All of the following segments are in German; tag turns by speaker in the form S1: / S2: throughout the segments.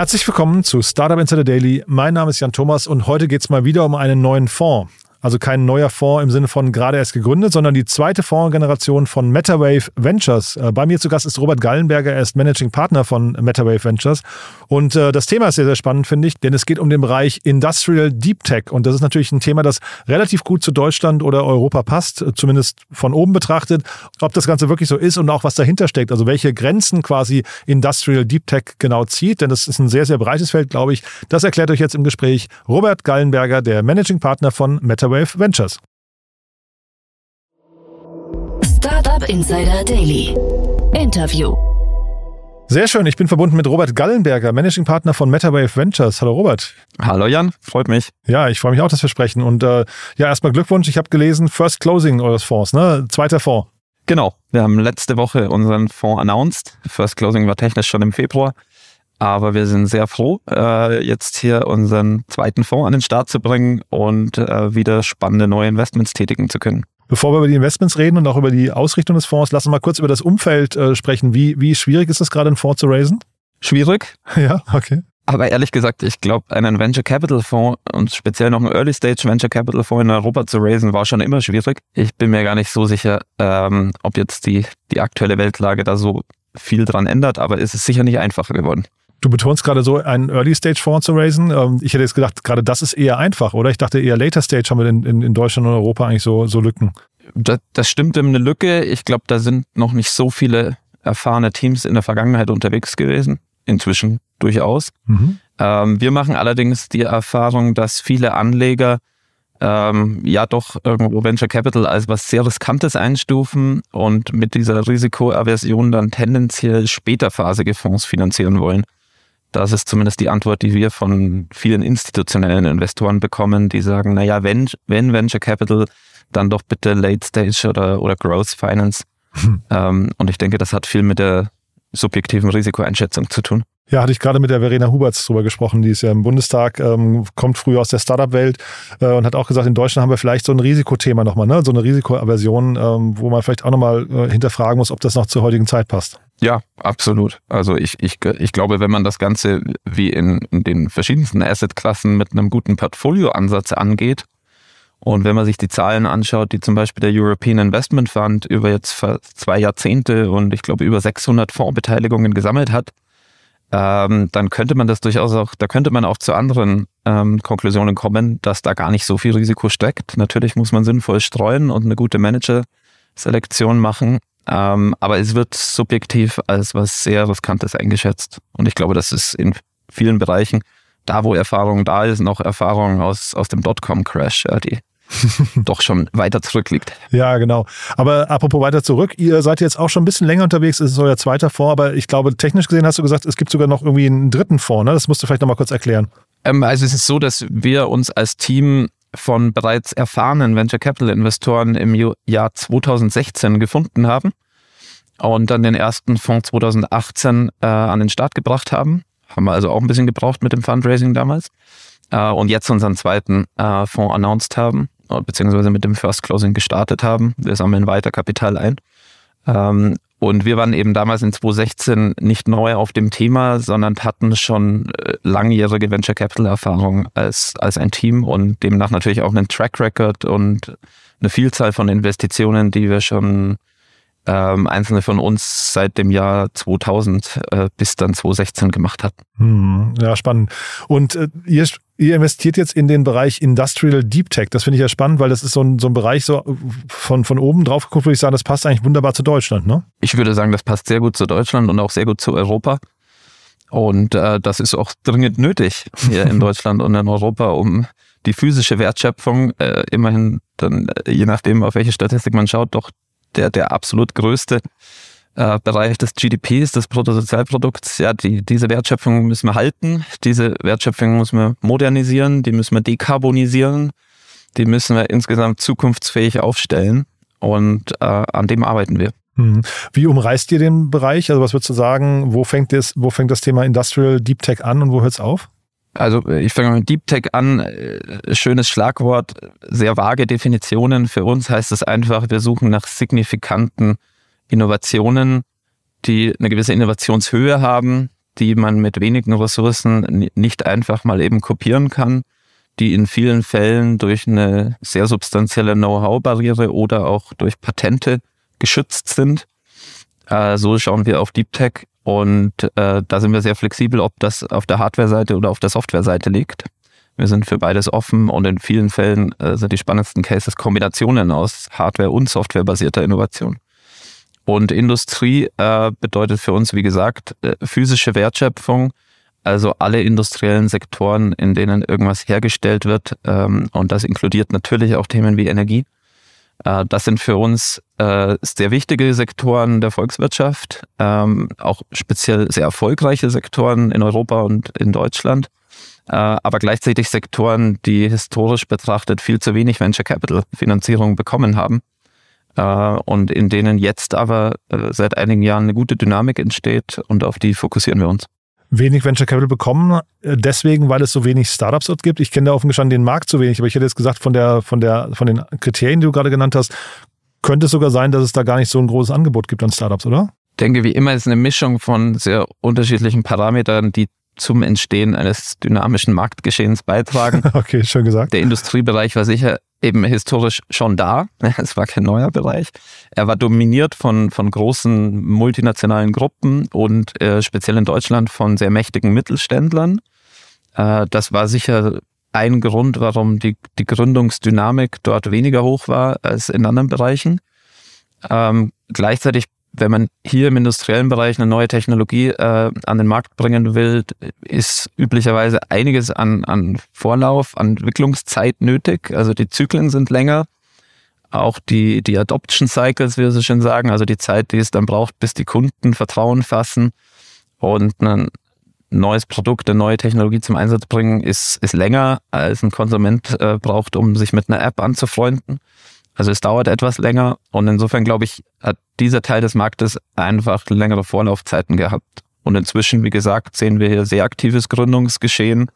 S1: Herzlich willkommen zu Startup Insider Daily. Mein Name ist Jan Thomas und heute geht es mal wieder um einen neuen Fonds. Also kein neuer Fonds im Sinne von gerade erst gegründet, sondern die zweite Fondsgeneration von MetaWave Ventures. Äh, bei mir zu Gast ist Robert Gallenberger, er ist Managing Partner von MetaWave Ventures. Und äh, das Thema ist sehr, sehr spannend, finde ich, denn es geht um den Bereich Industrial Deep Tech. Und das ist natürlich ein Thema, das relativ gut zu Deutschland oder Europa passt, äh, zumindest von oben betrachtet. Ob das Ganze wirklich so ist und auch was dahinter steckt, also welche Grenzen quasi Industrial Deep Tech genau zieht, denn das ist ein sehr, sehr breites Feld, glaube ich. Das erklärt euch jetzt im Gespräch Robert Gallenberger, der Managing Partner von MetaWave Wave Ventures.
S2: Startup Insider Daily. Interview.
S1: Sehr schön, ich bin verbunden mit Robert Gallenberger, Managing Partner von MetaWave Ventures. Hallo Robert.
S3: Hallo Jan, freut mich.
S1: Ja, ich freue mich auch, dass wir sprechen. Und äh, ja, erstmal Glückwunsch, ich habe gelesen, First Closing eures Fonds, ne? Zweiter Fonds.
S3: Genau, wir haben letzte Woche unseren Fonds announced. First Closing war technisch schon im Februar. Aber wir sind sehr froh, äh, jetzt hier unseren zweiten Fonds an den Start zu bringen und äh, wieder spannende neue Investments tätigen zu können.
S1: Bevor wir über die Investments reden und auch über die Ausrichtung des Fonds, lassen wir mal kurz über das Umfeld äh, sprechen. Wie, wie schwierig ist es gerade, einen Fonds zu raisen?
S3: Schwierig.
S1: Ja, okay.
S3: Aber ehrlich gesagt, ich glaube, einen Venture Capital Fonds und speziell noch einen Early Stage Venture Capital Fonds in Europa zu raisen, war schon immer schwierig. Ich bin mir gar nicht so sicher, ähm, ob jetzt die, die aktuelle Weltlage da so viel dran ändert, aber es ist sicher nicht einfacher geworden.
S1: Du betonst gerade so, einen Early-Stage-Fonds zu raisen. Ähm, ich hätte jetzt gedacht, gerade das ist eher einfach, oder? Ich dachte eher Later-Stage haben wir in, in, in Deutschland und Europa eigentlich so, so Lücken.
S3: Das, das stimmt eine Lücke. Ich glaube, da sind noch nicht so viele erfahrene Teams in der Vergangenheit unterwegs gewesen. Inzwischen durchaus. Mhm. Ähm, wir machen allerdings die Erfahrung, dass viele Anleger ähm, ja doch irgendwo Venture Capital als was sehr Riskantes einstufen und mit dieser Risikoaversion dann tendenziell späterphasige Fonds finanzieren wollen. Das ist zumindest die Antwort, die wir von vielen institutionellen Investoren bekommen, die sagen, naja, wenn, wenn Venture Capital, dann doch bitte Late Stage oder, oder Growth Finance. Hm. Ähm, und ich denke, das hat viel mit der subjektiven Risikoeinschätzung zu tun.
S1: Ja, hatte ich gerade mit der Verena Huberts drüber gesprochen, die ist ja im Bundestag, ähm, kommt früher aus der Startup-Welt äh, und hat auch gesagt, in Deutschland haben wir vielleicht so ein Risikothema nochmal, ne? so eine Risikoaversion, ähm, wo man vielleicht auch nochmal äh, hinterfragen muss, ob das noch zur heutigen Zeit passt.
S3: Ja, absolut. Also ich, ich, ich glaube, wenn man das Ganze wie in, in den verschiedensten Assetklassen mit einem guten Portfolioansatz angeht, und wenn man sich die Zahlen anschaut, die zum Beispiel der European Investment Fund über jetzt zwei Jahrzehnte und ich glaube über 600 Fondsbeteiligungen gesammelt hat, ähm, dann könnte man das durchaus auch, da könnte man auch zu anderen ähm, Konklusionen kommen, dass da gar nicht so viel Risiko steckt. Natürlich muss man sinnvoll streuen und eine gute Manager-Selektion machen, ähm, aber es wird subjektiv als was sehr Riskantes eingeschätzt. Und ich glaube, das ist in vielen Bereichen, da wo Erfahrung da ist, noch Erfahrung aus, aus dem Dotcom-Crash, ja, die doch schon weiter zurückliegt.
S1: Ja, genau. Aber apropos weiter zurück, ihr seid jetzt auch schon ein bisschen länger unterwegs, es ist euer zweiter Fonds, aber ich glaube, technisch gesehen hast du gesagt, es gibt sogar noch irgendwie einen dritten Fonds, ne? Das musst du vielleicht nochmal kurz erklären.
S3: Ähm, also es ist so, dass wir uns als Team von bereits erfahrenen Venture Capital Investoren im Jahr 2016 gefunden haben und dann den ersten Fonds 2018 äh, an den Start gebracht haben. Haben wir also auch ein bisschen gebraucht mit dem Fundraising damals. Äh, und jetzt unseren zweiten äh, Fonds announced haben beziehungsweise mit dem First Closing gestartet haben. Wir sammeln weiter Kapital ein. Ähm, und wir waren eben damals in 2016 nicht neu auf dem Thema, sondern hatten schon äh, langjährige Venture Capital Erfahrung als, als ein Team und demnach natürlich auch einen Track Record und eine Vielzahl von Investitionen, die wir schon ähm, einzelne von uns seit dem Jahr 2000 äh, bis dann 2016 gemacht hatten.
S1: Hm, ja, spannend. Und äh, ihr, ihr investiert jetzt in den Bereich Industrial Deep Tech. Das finde ich ja spannend, weil das ist so ein, so ein Bereich so von, von oben drauf geguckt, würde ich sagen, das passt eigentlich wunderbar zu Deutschland, ne?
S3: Ich würde sagen, das passt sehr gut zu Deutschland und auch sehr gut zu Europa. Und äh, das ist auch dringend nötig hier in Deutschland und in Europa, um die physische Wertschöpfung äh, immerhin dann, äh, je nachdem, auf welche Statistik man schaut, doch der, der absolut größte äh, Bereich des GDPs, des Bruttosozialprodukts. Ja, die, diese Wertschöpfung müssen wir halten, diese Wertschöpfung müssen wir modernisieren, die müssen wir dekarbonisieren, die müssen wir insgesamt zukunftsfähig aufstellen und äh, an dem arbeiten wir.
S1: Mhm. Wie umreißt ihr den Bereich? Also was würdest du sagen, wo fängt das, wo fängt das Thema Industrial Deep Tech an und wo hört es auf?
S3: Also ich fange mit Deep Tech an. Äh, schönes Schlagwort, sehr vage Definitionen. Für uns heißt es einfach, wir suchen nach signifikanten Innovationen, die eine gewisse Innovationshöhe haben, die man mit wenigen Ressourcen nicht einfach mal eben kopieren kann, die in vielen Fällen durch eine sehr substanzielle Know-how-Barriere oder auch durch Patente geschützt sind. Äh, so schauen wir auf Deep Tech und äh, da sind wir sehr flexibel, ob das auf der Hardware-Seite oder auf der Software-Seite liegt. Wir sind für beides offen und in vielen Fällen äh, sind die spannendsten Cases Kombinationen aus Hardware- und Software-basierter Innovation. Und Industrie äh, bedeutet für uns, wie gesagt, äh, physische Wertschöpfung, also alle industriellen Sektoren, in denen irgendwas hergestellt wird. Ähm, und das inkludiert natürlich auch Themen wie Energie. Äh, das sind für uns äh, sehr wichtige Sektoren der Volkswirtschaft, ähm, auch speziell sehr erfolgreiche Sektoren in Europa und in Deutschland, äh, aber gleichzeitig Sektoren, die historisch betrachtet viel zu wenig Venture Capital Finanzierung bekommen haben und in denen jetzt aber seit einigen Jahren eine gute Dynamik entsteht und auf die fokussieren wir uns
S1: wenig Venture Capital bekommen, äh, deswegen, weil es so wenig Startups dort gibt. Ich kenne da offen gestanden den Markt zu wenig, aber ich hätte jetzt gesagt, von der, von der, von den Kriterien, die du gerade genannt hast, könnte es sogar sein, dass es da gar nicht so ein großes Angebot gibt an Startups, oder?
S3: Ich denke, wie immer ist eine Mischung von sehr unterschiedlichen Parametern, die zum Entstehen eines dynamischen Marktgeschehens beitragen.
S1: okay, schön gesagt.
S3: Der Industriebereich war sicher eben historisch schon da. Es war kein neuer Bereich. Er war dominiert von, von großen multinationalen Gruppen und äh, speziell in Deutschland von sehr mächtigen Mittelständlern. Äh, das war sicher ein Grund, warum die, die Gründungsdynamik dort weniger hoch war als in anderen Bereichen. Ähm, gleichzeitig wenn man hier im industriellen Bereich eine neue Technologie äh, an den Markt bringen will, ist üblicherweise einiges an, an Vorlauf, an Entwicklungszeit nötig. Also die Zyklen sind länger. Auch die, die Adoption Cycles, wie Sie schon sagen, also die Zeit, die es dann braucht, bis die Kunden Vertrauen fassen und ein neues Produkt, eine neue Technologie zum Einsatz bringen, ist, ist länger als ein Konsument äh, braucht, um sich mit einer App anzufreunden. Also es dauert etwas länger und insofern glaube ich, hat dieser Teil des Marktes einfach längere Vorlaufzeiten gehabt. Und inzwischen, wie gesagt, sehen wir hier sehr aktives Gründungsgeschehen,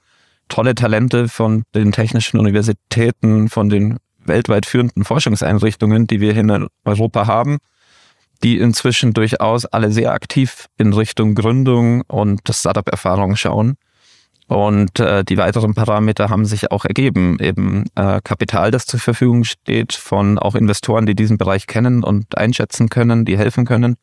S3: tolle Talente von den technischen Universitäten, von den weltweit führenden Forschungseinrichtungen, die wir hier in Europa haben, die inzwischen durchaus alle sehr aktiv in Richtung Gründung und Startup-Erfahrung schauen. Und äh, die weiteren Parameter haben sich auch ergeben. Eben äh, Kapital, das zur Verfügung steht von auch Investoren, die diesen Bereich kennen und einschätzen können, die helfen können.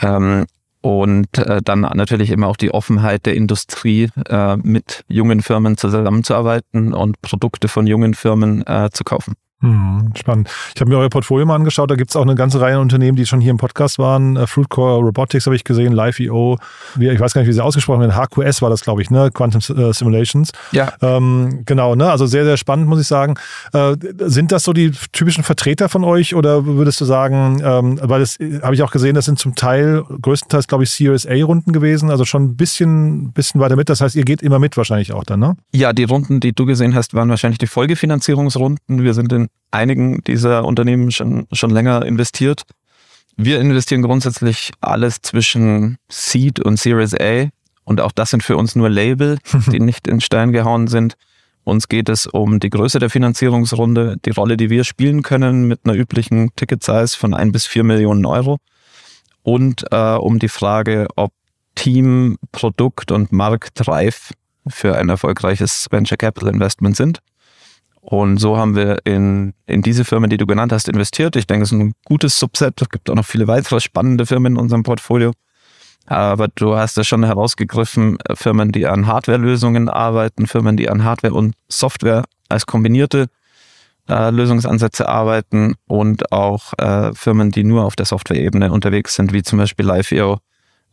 S3: Ähm, und äh, dann natürlich immer auch die Offenheit der Industrie, äh, mit jungen Firmen zusammenzuarbeiten und Produkte von jungen Firmen äh, zu kaufen.
S1: Hm, spannend. Ich habe mir euer Portfolio mal angeschaut. Da gibt es auch eine ganze Reihe an Unternehmen, die schon hier im Podcast waren. Äh, Fruitcore Robotics habe ich gesehen, Live.io. Ich weiß gar nicht, wie sie ausgesprochen werden. HQS war das, glaube ich, ne? Quantum äh, Simulations.
S3: Ja.
S1: Ähm, genau, ne? Also sehr, sehr spannend, muss ich sagen. Äh, sind das so die typischen Vertreter von euch oder würdest du sagen, ähm, weil das äh, habe ich auch gesehen, das sind zum Teil, größtenteils, glaube ich, CRSA-Runden gewesen, also schon ein bisschen, bisschen weiter mit. Das heißt, ihr geht immer mit wahrscheinlich auch dann, ne?
S3: Ja, die Runden, die du gesehen hast, waren wahrscheinlich die Folgefinanzierungsrunden. Wir sind in einigen dieser Unternehmen schon, schon länger investiert. Wir investieren grundsätzlich alles zwischen Seed und Series A. Und auch das sind für uns nur Label, die nicht in Stein gehauen sind. Uns geht es um die Größe der Finanzierungsrunde, die Rolle, die wir spielen können mit einer üblichen Ticket-Size von ein bis vier Millionen Euro und äh, um die Frage, ob Team, Produkt und Markt reif für ein erfolgreiches Venture Capital Investment sind. Und so haben wir in, in diese Firmen, die du genannt hast, investiert. Ich denke, es ist ein gutes Subset. Es gibt auch noch viele weitere spannende Firmen in unserem Portfolio. Aber du hast ja schon herausgegriffen, Firmen, die an Hardware-Lösungen arbeiten, Firmen, die an Hardware und Software als kombinierte äh, Lösungsansätze arbeiten und auch äh, Firmen, die nur auf der Software-Ebene unterwegs sind, wie zum Beispiel Live.io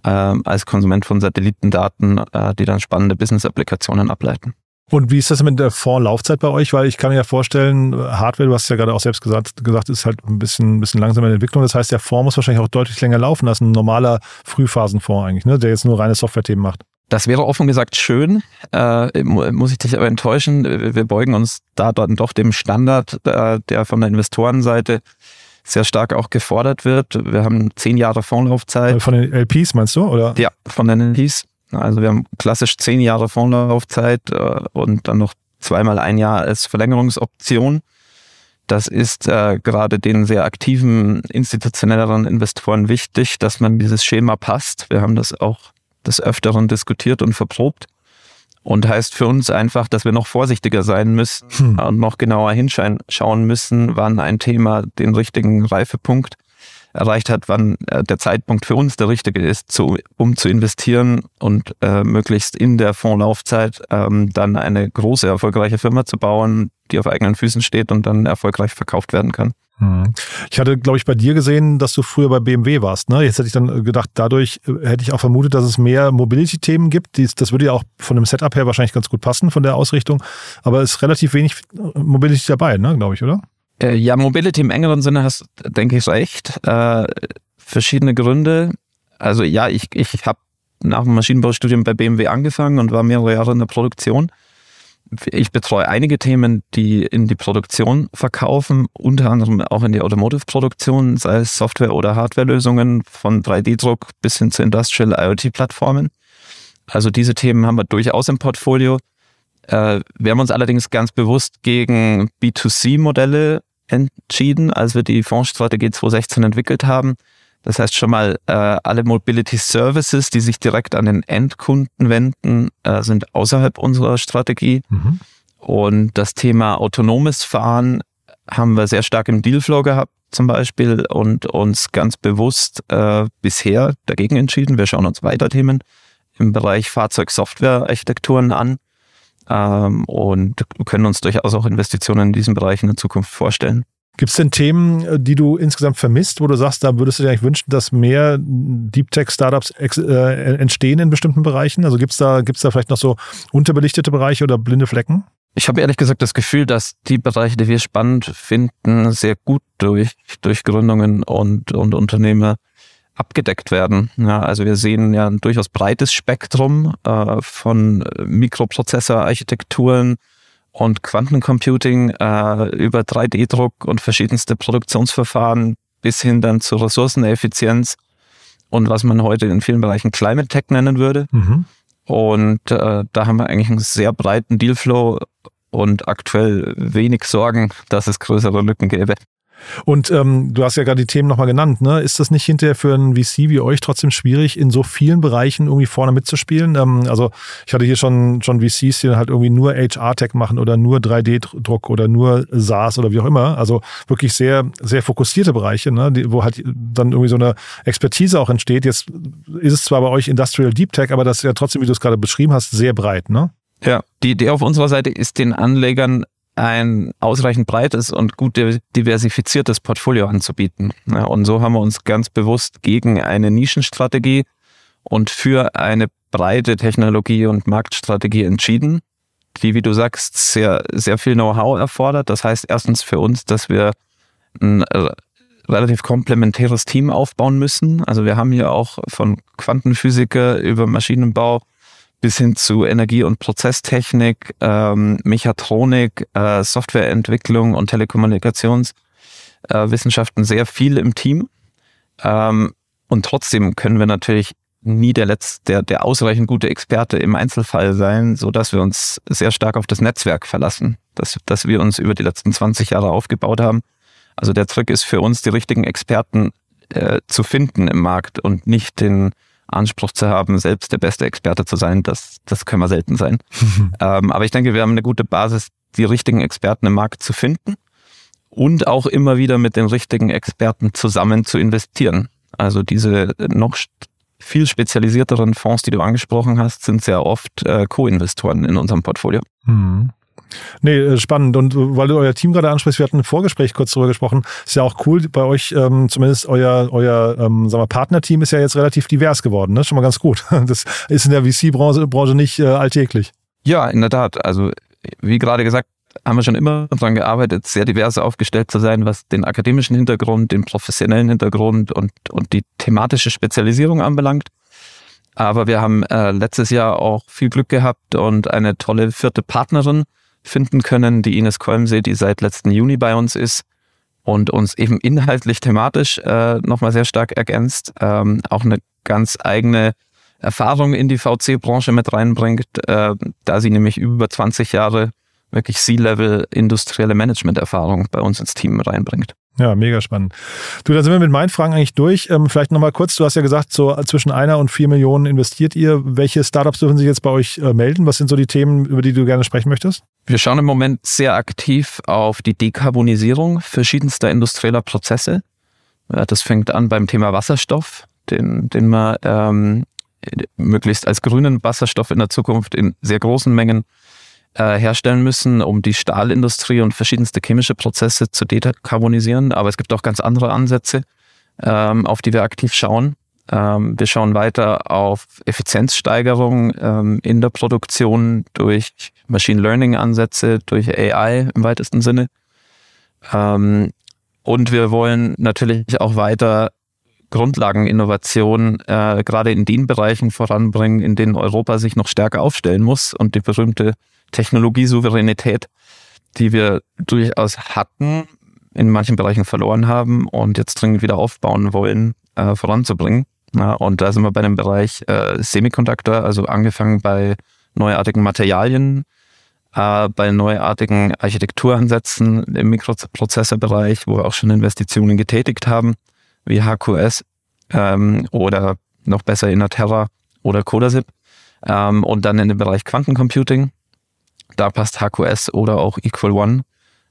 S3: äh, als Konsument von Satellitendaten, äh, die dann spannende Business-Applikationen ableiten.
S1: Und wie ist das mit der Vorlaufzeit bei euch? Weil ich kann mir ja vorstellen, Hardware, du hast ja gerade auch selbst gesagt, gesagt ist halt ein bisschen, ein bisschen langsamer in der Entwicklung. Das heißt, der Fonds muss wahrscheinlich auch deutlich länger laufen als ein normaler Frühphasenfonds eigentlich, ne? der jetzt nur reine Software-Themen macht.
S3: Das wäre offen gesagt schön, äh, muss ich dich aber enttäuschen. Wir beugen uns da dann doch dem Standard, äh, der von der Investorenseite sehr stark auch gefordert wird. Wir haben zehn Jahre Fondslaufzeit.
S1: Von den LPs meinst du? Oder?
S3: Ja, von den LPs. Also wir haben klassisch zehn Jahre Fondslaufzeit äh, und dann noch zweimal ein Jahr als Verlängerungsoption. Das ist äh, gerade den sehr aktiven institutionelleren Investoren wichtig, dass man dieses Schema passt. Wir haben das auch des Öfteren diskutiert und verprobt. Und heißt für uns einfach, dass wir noch vorsichtiger sein müssen hm. und noch genauer hinschauen müssen, wann ein Thema den richtigen Reifepunkt erreicht hat, wann äh, der Zeitpunkt für uns der richtige ist, zu, um zu investieren und äh, möglichst in der Fondslaufzeit ähm, dann eine große, erfolgreiche Firma zu bauen, die auf eigenen Füßen steht und dann erfolgreich verkauft werden kann.
S1: Hm. Ich hatte, glaube ich, bei dir gesehen, dass du früher bei BMW warst. Ne? Jetzt hätte ich dann gedacht, dadurch äh, hätte ich auch vermutet, dass es mehr Mobility-Themen gibt. das würde ja auch von dem Setup her wahrscheinlich ganz gut passen, von der Ausrichtung. Aber es ist relativ wenig Mobility dabei, ne, glaube ich, oder?
S3: Äh, ja, Mobility im engeren Sinne hast, denke ich, recht. Äh, verschiedene Gründe. Also ja, ich, ich habe nach dem Maschinenbaustudium bei BMW angefangen und war mehrere Jahre in der Produktion. Ich betreue einige Themen, die in die Produktion verkaufen, unter anderem auch in die Automotive-Produktion, sei es Software- oder Hardware-Lösungen von 3D-Druck bis hin zu Industrial IoT-Plattformen. Also diese Themen haben wir durchaus im Portfolio. Äh, wir haben uns allerdings ganz bewusst gegen B2C-Modelle entschieden, als wir die Fondsstrategie 2016 entwickelt haben. Das heißt schon mal, äh, alle Mobility Services, die sich direkt an den Endkunden wenden, äh, sind außerhalb unserer Strategie. Mhm. Und das Thema autonomes Fahren haben wir sehr stark im Dealflow gehabt zum Beispiel und uns ganz bewusst äh, bisher dagegen entschieden. Wir schauen uns weiter Themen im Bereich Fahrzeugsoftware-Architekturen an ähm, und können uns durchaus auch Investitionen in diesem Bereich in der Zukunft vorstellen.
S1: Gibt es denn Themen, äh, die du insgesamt vermisst, wo du sagst, da würdest du dir eigentlich wünschen, dass mehr Deep Tech Startups äh, entstehen in bestimmten Bereichen? Also gibt es da, gibt's da vielleicht noch so unterbelichtete Bereiche oder blinde Flecken?
S3: Ich habe ehrlich gesagt das Gefühl, dass die Bereiche, die wir spannend finden, sehr gut durch, durch Gründungen und, und Unternehmer abgedeckt werden. Ja, also wir sehen ja ein durchaus breites Spektrum äh, von Mikroprozessorarchitekturen und Quantencomputing äh, über 3D-Druck und verschiedenste Produktionsverfahren bis hin dann zur Ressourceneffizienz und was man heute in vielen Bereichen Climate Tech nennen würde. Mhm. Und äh, da haben wir eigentlich einen sehr breiten Dealflow und aktuell wenig Sorgen, dass es größere Lücken gäbe.
S1: Und ähm, du hast ja gerade die Themen nochmal genannt. Ne? Ist das nicht hinterher für einen VC wie euch trotzdem schwierig, in so vielen Bereichen irgendwie vorne mitzuspielen? Ähm, also ich hatte hier schon, schon VCs, die halt irgendwie nur HR-Tech machen oder nur 3D-Druck oder nur SaaS oder wie auch immer. Also wirklich sehr, sehr fokussierte Bereiche, ne? die, wo halt dann irgendwie so eine Expertise auch entsteht. Jetzt ist es zwar bei euch Industrial Deep Tech, aber das ist ja trotzdem, wie du es gerade beschrieben hast, sehr breit. Ne?
S3: Ja, die Idee auf unserer Seite ist, den Anlegern ein ausreichend breites und gut diversifiziertes Portfolio anzubieten. und so haben wir uns ganz bewusst gegen eine Nischenstrategie und für eine breite Technologie- und Marktstrategie entschieden, die, wie du sagst, sehr, sehr viel Know-how erfordert. Das heißt erstens für uns, dass wir ein relativ komplementäres Team aufbauen müssen. Also wir haben hier auch von Quantenphysiker über Maschinenbau bis hin zu Energie- und Prozesstechnik, ähm, Mechatronik, äh, Softwareentwicklung und Telekommunikationswissenschaften äh, sehr viel im Team. Ähm, und trotzdem können wir natürlich nie der letzte, der, der ausreichend gute Experte im Einzelfall sein, so dass wir uns sehr stark auf das Netzwerk verlassen, das, das wir uns über die letzten 20 Jahre aufgebaut haben. Also der Trick ist für uns, die richtigen Experten äh, zu finden im Markt und nicht den Anspruch zu haben, selbst der beste Experte zu sein, das, das können wir selten sein. ähm, aber ich denke, wir haben eine gute Basis, die richtigen Experten im Markt zu finden und auch immer wieder mit den richtigen Experten zusammen zu investieren. Also diese noch viel spezialisierteren Fonds, die du angesprochen hast, sind sehr oft äh, Co-Investoren in unserem Portfolio. Mhm.
S1: Nee, äh, spannend. Und äh, weil du euer Team gerade ansprichst, wir hatten im Vorgespräch kurz drüber gesprochen, ist ja auch cool bei euch, ähm, zumindest euer, euer ähm, sagen wir, Partnerteam ist ja jetzt relativ divers geworden. Ne? Schon mal ganz gut. Das ist in der VC-Branche Branche nicht äh, alltäglich.
S3: Ja, in der Tat. Also wie gerade gesagt, haben wir schon immer daran gearbeitet, sehr divers aufgestellt zu sein, was den akademischen Hintergrund, den professionellen Hintergrund und, und die thematische Spezialisierung anbelangt. Aber wir haben äh, letztes Jahr auch viel Glück gehabt und eine tolle vierte Partnerin finden können, die Ines Kolmsee, die seit letzten Juni bei uns ist und uns eben inhaltlich thematisch äh, nochmal sehr stark ergänzt, ähm, auch eine ganz eigene Erfahrung in die VC-Branche mit reinbringt, äh, da sie nämlich über 20 Jahre wirklich C-Level industrielle Management-Erfahrung bei uns ins Team reinbringt.
S1: Ja, mega spannend. Du, da sind wir mit meinen Fragen eigentlich durch. Ähm, vielleicht nochmal kurz, du hast ja gesagt, so zwischen einer und vier Millionen investiert ihr. Welche Startups dürfen sich jetzt bei euch äh, melden? Was sind so die Themen, über die du gerne sprechen möchtest?
S3: Wir schauen im Moment sehr aktiv auf die Dekarbonisierung verschiedenster industrieller Prozesse. Ja, das fängt an beim Thema Wasserstoff, den, den man ähm, möglichst als grünen Wasserstoff in der Zukunft in sehr großen Mengen äh, herstellen müssen, um die Stahlindustrie und verschiedenste chemische Prozesse zu dekarbonisieren. Aber es gibt auch ganz andere Ansätze, ähm, auf die wir aktiv schauen. Ähm, wir schauen weiter auf Effizienzsteigerung ähm, in der Produktion durch Machine Learning Ansätze, durch AI im weitesten Sinne. Ähm, und wir wollen natürlich auch weiter Grundlageninnovation äh, gerade in den Bereichen voranbringen, in denen Europa sich noch stärker aufstellen muss und die berühmte Technologiesouveränität, die wir durchaus hatten, in manchen Bereichen verloren haben und jetzt dringend wieder aufbauen wollen, äh, voranzubringen. Ja, und da sind wir bei dem Bereich äh, Semiconductor, also angefangen bei neuartigen Materialien, äh, bei neuartigen Architekturansätzen im Mikroprozessorbereich, wo wir auch schon Investitionen getätigt haben, wie HQS ähm, oder noch besser Innaterra oder Codasip. Ähm, und dann in den Bereich Quantencomputing. Da passt HQS oder auch Equal One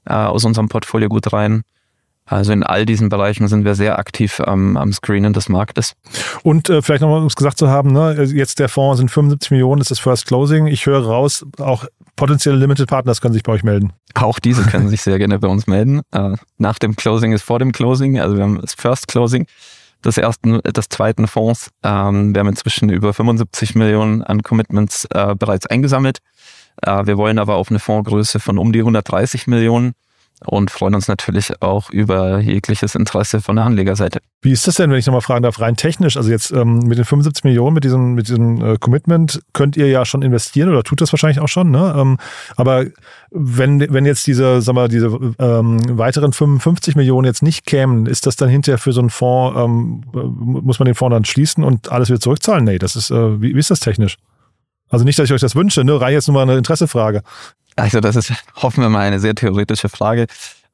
S3: äh, aus unserem Portfolio gut rein. Also in all diesen Bereichen sind wir sehr aktiv am, am Screenen des Marktes.
S1: Und äh, vielleicht nochmal, um es gesagt zu haben, ne, jetzt der Fonds sind 75 Millionen, das ist das First Closing. Ich höre raus, auch potenzielle Limited Partners können sich bei euch melden.
S3: Auch diese können sich sehr gerne bei uns melden. Äh, nach dem Closing ist vor dem Closing, also wir haben das First Closing des ersten, des zweiten Fonds. Ähm, wir haben inzwischen über 75 Millionen an Commitments äh, bereits eingesammelt. Äh, wir wollen aber auf eine Fondsgröße von um die 130 Millionen und freuen uns natürlich auch über jegliches Interesse von der Anlegerseite.
S1: Wie ist das denn, wenn ich nochmal fragen darf, rein technisch? Also jetzt ähm, mit den 75 Millionen, mit diesem, mit diesem äh, Commitment könnt ihr ja schon investieren oder tut das wahrscheinlich auch schon, ne? Ähm, aber wenn, wenn jetzt diese, sag mal, diese ähm, weiteren 55 Millionen jetzt nicht kämen, ist das dann hinterher für so einen Fonds, ähm, muss man den Fonds dann schließen und alles wieder zurückzahlen? Nee, das ist, äh, wie, wie ist das technisch? Also nicht, dass ich euch das wünsche, ne? Reihe jetzt nur mal eine Interessefrage.
S3: Also das ist, hoffen wir mal, eine sehr theoretische Frage,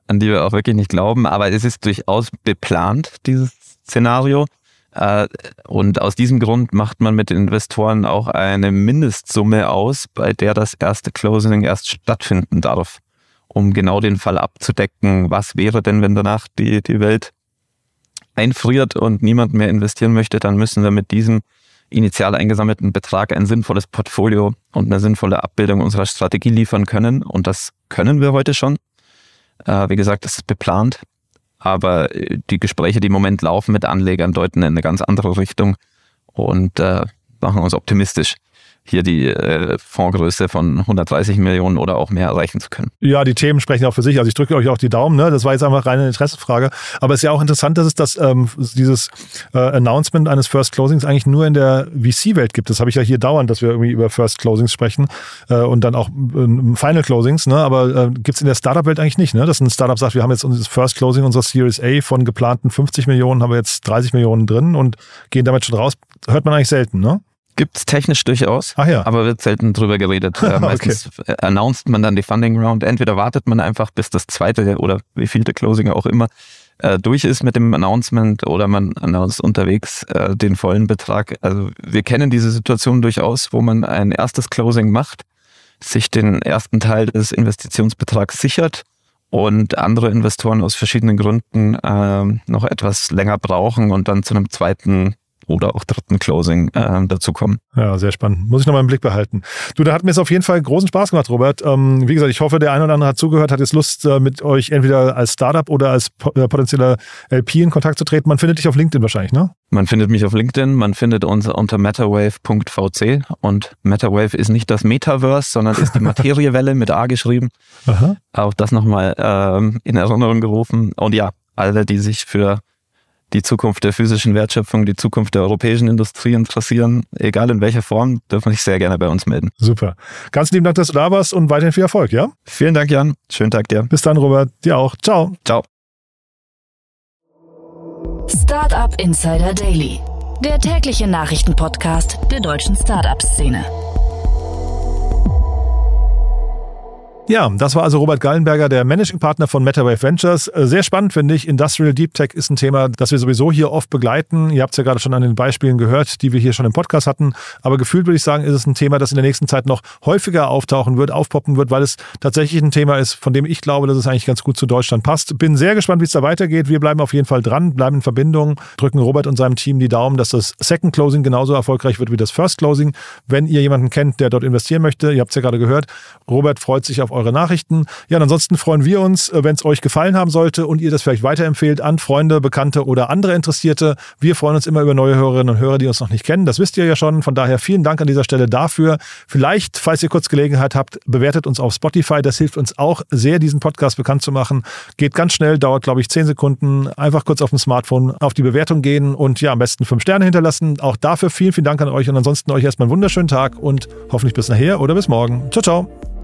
S3: an die wir auch wirklich nicht glauben. Aber es ist durchaus beplant, dieses Szenario. Äh, und aus diesem Grund macht man mit den Investoren auch eine Mindestsumme aus, bei der das erste Closing erst stattfinden darf, um genau den Fall abzudecken, was wäre denn, wenn danach die, die Welt einfriert und niemand mehr investieren möchte, dann müssen wir mit diesem initial eingesammelten Betrag ein sinnvolles Portfolio und eine sinnvolle Abbildung unserer Strategie liefern können. Und das können wir heute schon. Äh, wie gesagt, das ist beplant. Aber äh, die Gespräche, die im Moment laufen mit Anlegern, deuten in eine ganz andere Richtung und äh, machen uns optimistisch hier die äh, Fondsgröße von 130 Millionen oder auch mehr erreichen zu können.
S1: Ja, die Themen sprechen auch für sich. Also ich drücke euch auch die Daumen. Ne? Das war jetzt einfach reine Interessefrage. Aber es ist ja auch interessant, dass es das, ähm, dieses äh, Announcement eines First Closings eigentlich nur in der VC-Welt gibt. Das habe ich ja hier dauernd, dass wir irgendwie über First Closings sprechen äh, und dann auch äh, Final Closings. Ne? Aber äh, gibt es in der Startup-Welt eigentlich nicht. Ne? Dass ein Startup sagt, wir haben jetzt unser First Closing unserer Series A von geplanten 50 Millionen, haben wir jetzt 30 Millionen drin und gehen damit schon raus. Hört man eigentlich selten, ne?
S3: Gibt es technisch durchaus,
S1: Ach ja.
S3: aber wird selten drüber geredet. Äh, meistens okay. announced man dann die Funding Round. Entweder wartet man einfach, bis das zweite oder wie vielte Closing auch immer äh, durch ist mit dem Announcement oder man announced unterwegs äh, den vollen Betrag. Also wir kennen diese Situation durchaus, wo man ein erstes Closing macht, sich den ersten Teil des Investitionsbetrags sichert und andere Investoren aus verschiedenen Gründen äh, noch etwas länger brauchen und dann zu einem zweiten oder auch dritten Closing äh, dazu kommen.
S1: Ja, sehr spannend. Muss ich nochmal im Blick behalten. Du, da hat mir es auf jeden Fall großen Spaß gemacht, Robert. Ähm, wie gesagt, ich hoffe, der eine oder andere hat zugehört, hat jetzt Lust, äh, mit euch entweder als Startup oder als äh, potenzieller LP in Kontakt zu treten. Man findet dich auf LinkedIn wahrscheinlich, ne?
S3: Man findet mich auf LinkedIn, man findet uns unter metawave.vc und Metawave ist nicht das Metaverse, sondern ist die Materiewelle mit A geschrieben. Aha. Auch das nochmal ähm, in Erinnerung gerufen. Und ja, alle, die sich für die Zukunft der physischen Wertschöpfung, die Zukunft der europäischen Industrie interessieren, egal in welcher Form, dürfen sich sehr gerne bei uns melden.
S1: Super. Ganz lieben Dank, dass du da warst und weiterhin viel Erfolg, ja?
S3: Vielen Dank, Jan. Schönen Tag dir.
S1: Bis dann, Robert. Dir auch. Ciao.
S3: Ciao.
S2: Startup Insider Daily, der tägliche Nachrichtenpodcast der deutschen Startup-Szene.
S1: Ja, das war also Robert Gallenberger, der Managing Partner von MetaWave Ventures. Äh, sehr spannend finde ich. Industrial Deep Tech ist ein Thema, das wir sowieso hier oft begleiten. Ihr habt es ja gerade schon an den Beispielen gehört, die wir hier schon im Podcast hatten. Aber gefühlt würde ich sagen, ist es ein Thema, das in der nächsten Zeit noch häufiger auftauchen wird, aufpoppen wird, weil es tatsächlich ein Thema ist, von dem ich glaube, dass es eigentlich ganz gut zu Deutschland passt. Bin sehr gespannt, wie es da weitergeht. Wir bleiben auf jeden Fall dran, bleiben in Verbindung, drücken Robert und seinem Team die Daumen, dass das Second Closing genauso erfolgreich wird wie das First Closing. Wenn ihr jemanden kennt, der dort investieren möchte, ihr habt es ja gerade gehört, Robert freut sich auf eure Nachrichten. Ja, und ansonsten freuen wir uns, äh, wenn es euch gefallen haben sollte und ihr das vielleicht weiterempfehlt an Freunde, Bekannte oder andere Interessierte. Wir freuen uns immer über neue Hörerinnen und Hörer, die uns noch nicht kennen. Das wisst ihr ja schon. Von daher vielen Dank an dieser Stelle dafür. Vielleicht, falls ihr kurz Gelegenheit habt, bewertet uns auf Spotify. Das hilft uns auch sehr, diesen Podcast bekannt zu machen. Geht ganz schnell, dauert, glaube ich, zehn Sekunden. Einfach kurz auf dem Smartphone auf die Bewertung gehen und ja, am besten fünf Sterne hinterlassen. Auch dafür vielen, vielen Dank an euch und ansonsten euch erstmal einen wunderschönen Tag und hoffentlich bis nachher oder bis morgen. Ciao, ciao.